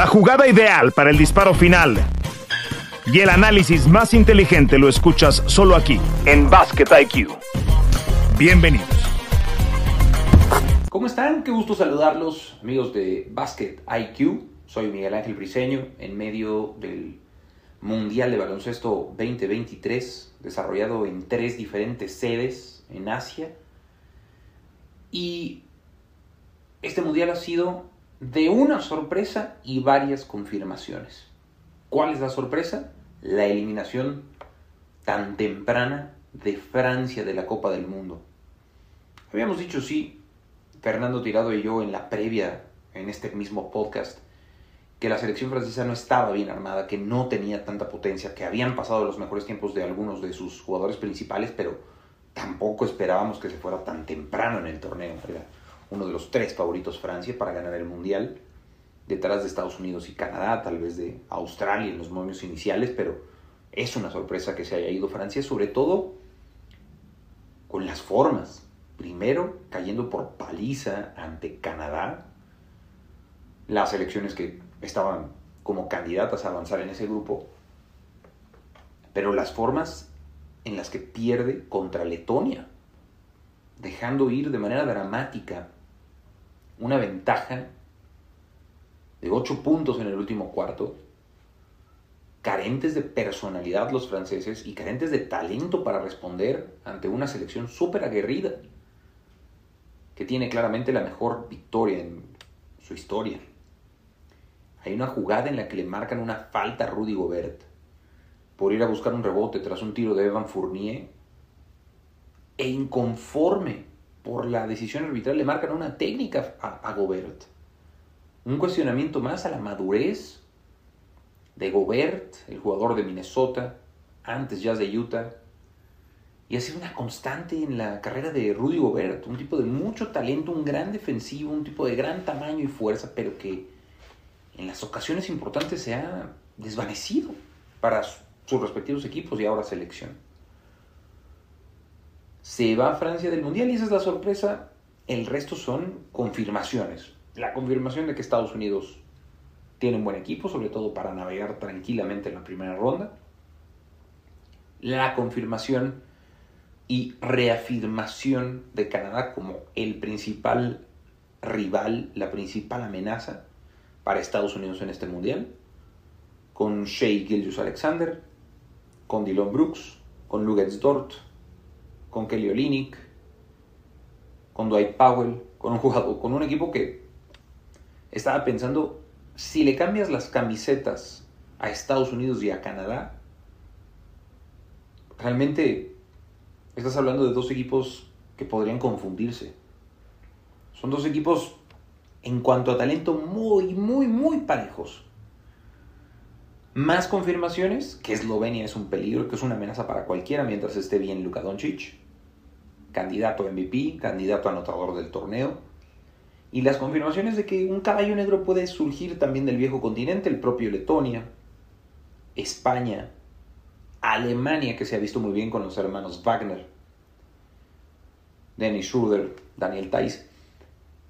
La jugada ideal para el disparo final y el análisis más inteligente lo escuchas solo aquí, en Basket IQ. Bienvenidos. ¿Cómo están? Qué gusto saludarlos, amigos de Basket IQ. Soy Miguel Ángel Briseño, en medio del Mundial de Baloncesto 2023, desarrollado en tres diferentes sedes en Asia. Y este Mundial ha sido de una sorpresa y varias confirmaciones. ¿Cuál es la sorpresa? La eliminación tan temprana de Francia de la Copa del Mundo. Habíamos dicho sí, Fernando Tirado y yo en la previa, en este mismo podcast, que la selección francesa no estaba bien armada, que no tenía tanta potencia, que habían pasado los mejores tiempos de algunos de sus jugadores principales, pero tampoco esperábamos que se fuera tan temprano en el torneo. Era uno de los tres favoritos Francia para ganar el Mundial, detrás de Estados Unidos y Canadá, tal vez de Australia en los momentos iniciales, pero es una sorpresa que se haya ido Francia, sobre todo con las formas. Primero, cayendo por paliza ante Canadá, las elecciones que estaban como candidatas a avanzar en ese grupo, pero las formas en las que pierde contra Letonia, dejando ir de manera dramática una ventaja de 8 puntos en el último cuarto, carentes de personalidad los franceses y carentes de talento para responder ante una selección súper aguerrida, que tiene claramente la mejor victoria en su historia. Hay una jugada en la que le marcan una falta a Rudy Gobert por ir a buscar un rebote tras un tiro de Evan Fournier e inconforme por la decisión arbitral le marcan una técnica a, Gobert. Un cuestionamiento más a la madurez de Gobert, el jugador de Minnesota, antes ya de Utah, y ha sido una constante en la carrera de Rudy Gobert, un tipo de mucho talento, un gran defensivo, un tipo de gran tamaño y fuerza, pero que en las ocasiones importantes se ha desvanecido para sus respectivos equipos y ahora selección. Se va a Francia del Mundial y esa es la sorpresa. El resto son confirmaciones. La confirmación de que Estados Unidos tiene un buen equipo, sobre todo para navegar tranquilamente en la primera ronda. La confirmación y reafirmación de Canadá como el principal rival, la principal amenaza para Estados Unidos en este mundial, con Shea Gillius Alexander, con Dylan Brooks, con Lugetz Dort, con Kelly Olynyk, con Dwight Powell, con un jugador, con un equipo que estaba pensando si le cambias las camisetas a Estados Unidos y a Canadá, realmente estás hablando de dos equipos que podrían confundirse. Son dos equipos en cuanto a talento muy, muy, muy parejos. Más confirmaciones, que Eslovenia es un peligro, que es una amenaza para cualquiera mientras esté bien Luka Doncic, candidato a MVP, candidato anotador del torneo. Y las confirmaciones de que un caballo negro puede surgir también del viejo continente, el propio Letonia, España, Alemania, que se ha visto muy bien con los hermanos Wagner, Dennis Schroeder, Daniel Theiss.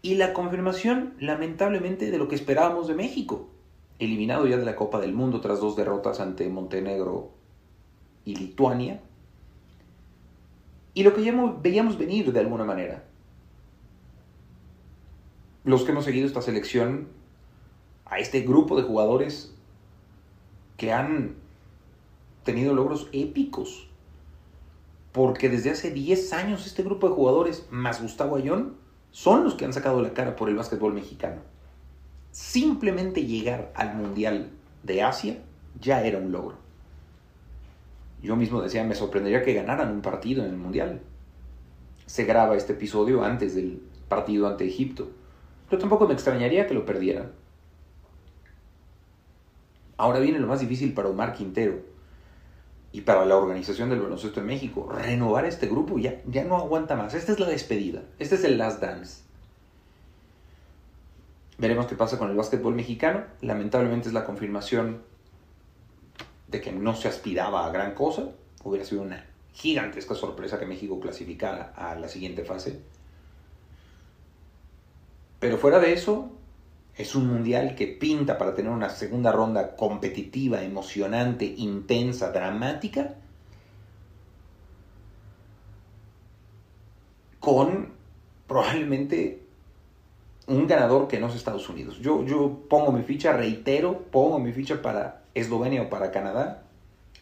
Y la confirmación, lamentablemente, de lo que esperábamos de México, eliminado ya de la Copa del Mundo tras dos derrotas ante Montenegro y Lituania. Y lo que ya veíamos venir de alguna manera. Los que hemos seguido esta selección, a este grupo de jugadores que han tenido logros épicos. Porque desde hace 10 años este grupo de jugadores, más Gustavo Ayón, son los que han sacado la cara por el básquetbol mexicano. Simplemente llegar al Mundial de Asia ya era un logro. Yo mismo decía, me sorprendería que ganaran un partido en el Mundial. Se graba este episodio antes del partido ante Egipto, pero tampoco me extrañaría que lo perdieran. Ahora viene lo más difícil para Omar Quintero y para la organización del baloncesto en México. Renovar este grupo ya, ya no aguanta más. Esta es la despedida. Este es el last dance. Veremos qué pasa con el básquetbol mexicano. Lamentablemente es la confirmación de que no se aspiraba a gran cosa. Hubiera sido una gigantesca sorpresa que México clasificara a la siguiente fase. Pero fuera de eso, Es un mundial que pinta para tener una segunda ronda competitiva, emocionante, intensa, dramática, con probablemente un ganador que no es Estados Unidos. Yo, yo pongo mi ficha, reitero, pongo mi ficha para Eslovenia o para Canadá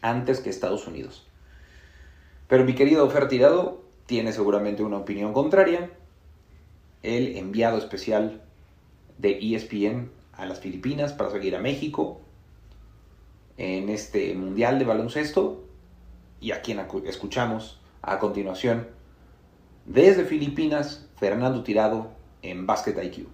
antes que Estados Unidos. Pero mi querido Fer Tirado tiene seguramente una opinión contraria. El enviado especial de ESPN a las Filipinas para seguir a México en este Mundial de Baloncesto y a quien escuchamos a continuación desde Filipinas, Fernando Tirado en Basket IQ.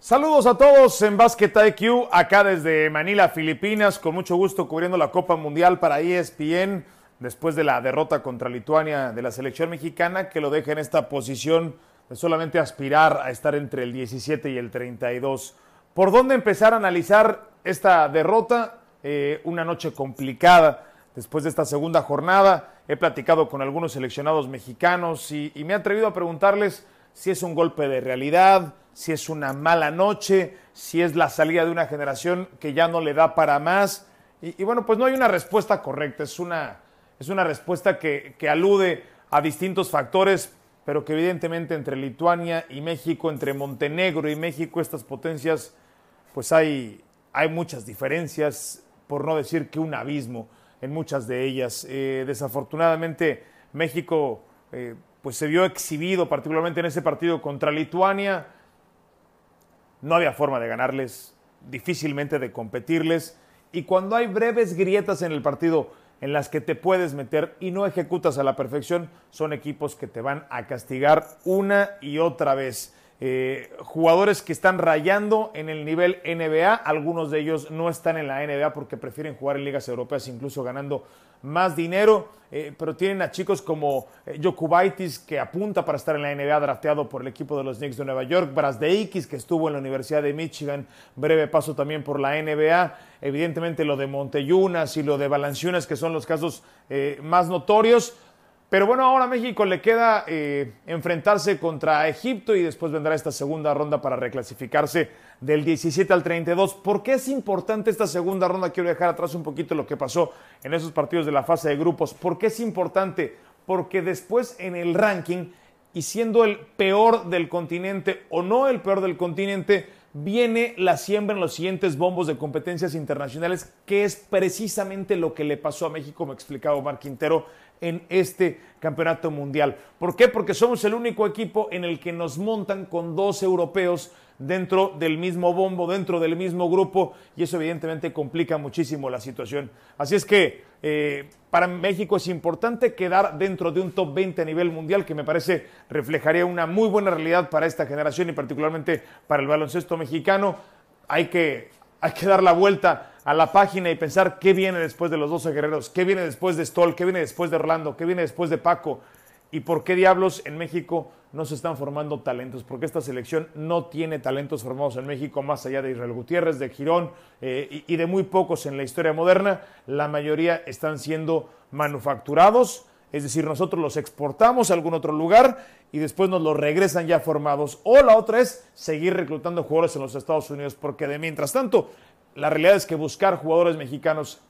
Saludos a todos en Basket IQ, acá desde Manila, Filipinas, con mucho gusto cubriendo la Copa Mundial para ESPN después de la derrota contra Lituania de la selección mexicana, que lo deja en esta posición de solamente aspirar a estar entre el 17 y el 32. ¿Por dónde empezar a analizar esta derrota? Eh, una noche complicada después de esta segunda jornada. He platicado con algunos seleccionados mexicanos y, me he atrevido a preguntarles si es un golpe de realidad, si es una mala noche, si es la salida de una generación que ya no le da para más. Y, bueno, pues no hay una respuesta correcta, es una, es una respuesta que, que alude a distintos factores, pero que evidentemente entre Lituania y México, entre Montenegro y México, estas potencias, pues hay, hay muchas diferencias, por no decir que un abismo en muchas de ellas. Eh, desafortunadamente, México eh, pues se vio exhibido, particularmente en ese partido contra Lituania. No había forma de ganarles, difícilmente de competirles. Y cuando hay breves grietas en el partido en las que te puedes meter y no ejecutas a la perfección, son equipos que te van a castigar una y otra vez. Eh, jugadores que están rayando en el nivel NBA, algunos de ellos no están en la NBA porque prefieren jugar en ligas europeas, incluso ganando más dinero, eh, pero tienen a chicos como eh, Jokubaitis que apunta para estar en la NBA, drafteado por el equipo de los Knicks de Nueva York, Brasdeikis que estuvo en la Universidad de Michigan, breve paso también por la NBA, evidentemente lo de Monteyunas y lo de Balanciunas que son los casos más notorios. Pero bueno, ahora a México le queda eh, enfrentarse contra Egipto y después vendrá esta segunda ronda para reclasificarse del 17 al 32. ¿Por qué es importante esta segunda ronda? Quiero dejar atrás un poquito lo que pasó en esos partidos de la fase de grupos. ¿Por qué es importante? Porque después en el ranking, y siendo el peor del continente o no el peor del continente, viene la siembra en los siguientes bombos de competencias internacionales, que es precisamente lo que le pasó a México, como explicaba Omar Quintero en este campeonato mundial. ¿Por qué? Porque somos el único equipo en el que nos montan con dos europeos dentro del mismo bombo, dentro del mismo grupo, y eso evidentemente complica muchísimo la situación. Así es que eh, para México es importante quedar dentro de un top 20 a nivel mundial, que me parece reflejaría una muy buena realidad para esta generación y particularmente para el baloncesto mexicano. Hay que, hay que dar la vuelta a la página y pensar qué viene después de los 12 guerreros, qué viene después de Stoll, qué viene después de Orlando, qué viene después de Paco y por qué diablos en México no se están formando talentos, porque esta selección no tiene talentos formados en México más allá de Israel Gutiérrez, de Girón eh, y, de muy pocos en la historia moderna. La mayoría están siendo manufacturados, es decir, nosotros los exportamos a algún otro lugar y después nos los regresan ya formados. O la otra es seguir reclutando jugadores en los Estados Unidos, porque de mientras tanto la realidad es que buscar jugadores mexicanos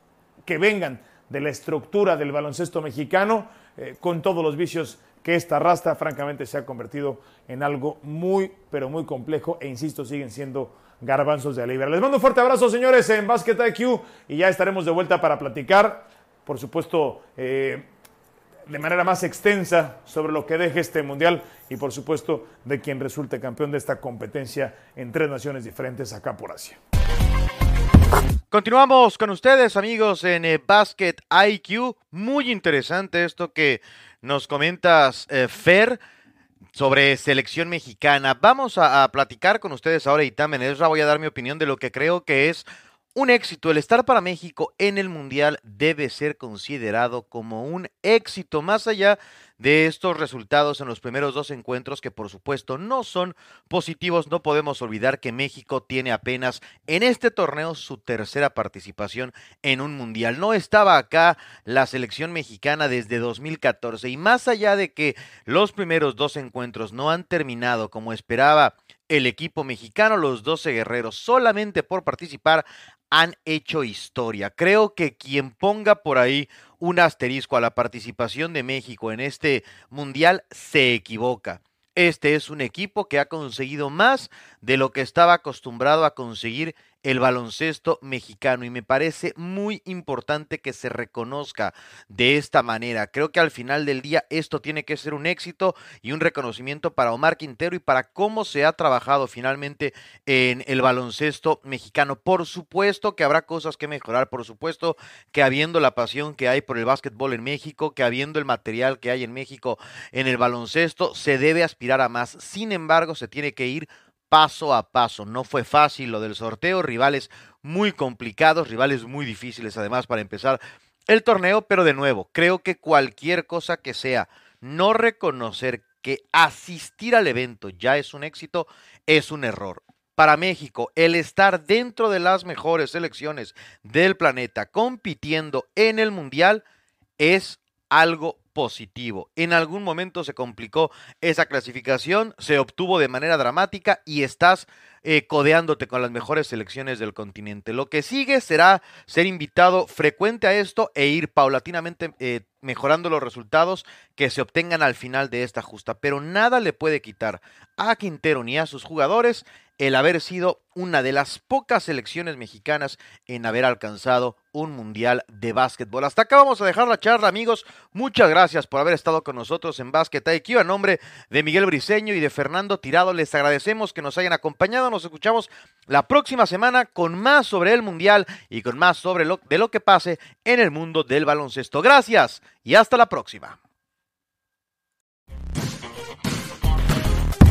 que vengan de la estructura del baloncesto mexicano, eh, con todos los vicios que esta rasta, francamente, se ha convertido en algo muy, pero muy complejo e insisto, siguen siendo garbanzos de alivio. Les mando un fuerte abrazo, señores, en Basket IQ y ya estaremos de vuelta para platicar, por supuesto, eh, de manera más extensa sobre lo que deje este mundial y, por supuesto, de quien resulte campeón de esta competencia en tres naciones diferentes acá por Asia. Continuamos con ustedes, amigos, en eh, Basket IQ. Muy interesante esto que nos comentas, eh, Fer, sobre selección mexicana. Vamos a, platicar con ustedes ahora y también voy a dar mi opinión de lo que creo que es un éxito. El estar para México en el Mundial debe ser considerado como un éxito, más allá de estos resultados en los primeros dos encuentros que por supuesto no son positivos. No podemos olvidar que México tiene apenas en este torneo su tercera participación en un mundial. No estaba acá la selección mexicana desde 2014 y más allá de que los primeros dos encuentros no han terminado como esperaba el equipo mexicano, los 12 guerreros, solamente por participar han hecho historia. Creo que quien ponga por ahí un asterisco a la participación de México en este mundial se equivoca. Este es un equipo que ha conseguido más de lo que estaba acostumbrado a conseguir el baloncesto mexicano y me parece muy importante que se reconozca de esta manera. Creo que al final del día esto tiene que ser un éxito y un reconocimiento para Omar Quintero y para cómo se ha trabajado finalmente en el baloncesto mexicano. Por supuesto que habrá cosas que mejorar, por supuesto que habiendo la pasión que hay por el básquetbol en México, que habiendo el material que hay en México en el baloncesto, se debe aspirar a más. Sin embargo, se tiene que ir paso a paso. No fue fácil lo del sorteo, rivales muy complicados, rivales muy difíciles además para empezar el torneo, pero de nuevo, creo que cualquier cosa que sea no reconocer que asistir al evento ya es un éxito, es un error. Para México, el estar dentro de las mejores selecciones del planeta compitiendo en el Mundial es algo positivo. En algún momento se complicó esa clasificación, se obtuvo de manera dramática y estás eh, codeándote con las mejores selecciones del continente. Lo que sigue será ser invitado frecuente a esto e ir paulatinamente eh, mejorando los resultados que se obtengan al final de esta justa. Pero nada le puede quitar a Quintero ni a sus jugadores el haber sido una de las pocas selecciones mexicanas en haber alcanzado un mundial de básquetbol. Hasta acá vamos a dejar la charla, amigos. Muchas gracias por haber estado con nosotros en Basket IQ. A nombre de Miguel Briseño y de Fernando Tirado, les agradecemos que nos hayan acompañado. Nos escuchamos la próxima semana con más sobre el mundial y con más sobre lo, de lo que pase en el mundo del baloncesto. Gracias y hasta la próxima.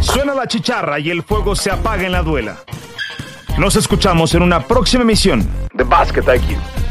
Suena la chicharra y el fuego se apaga en la duela. Nos escuchamos en una próxima emisión de Basket IQ.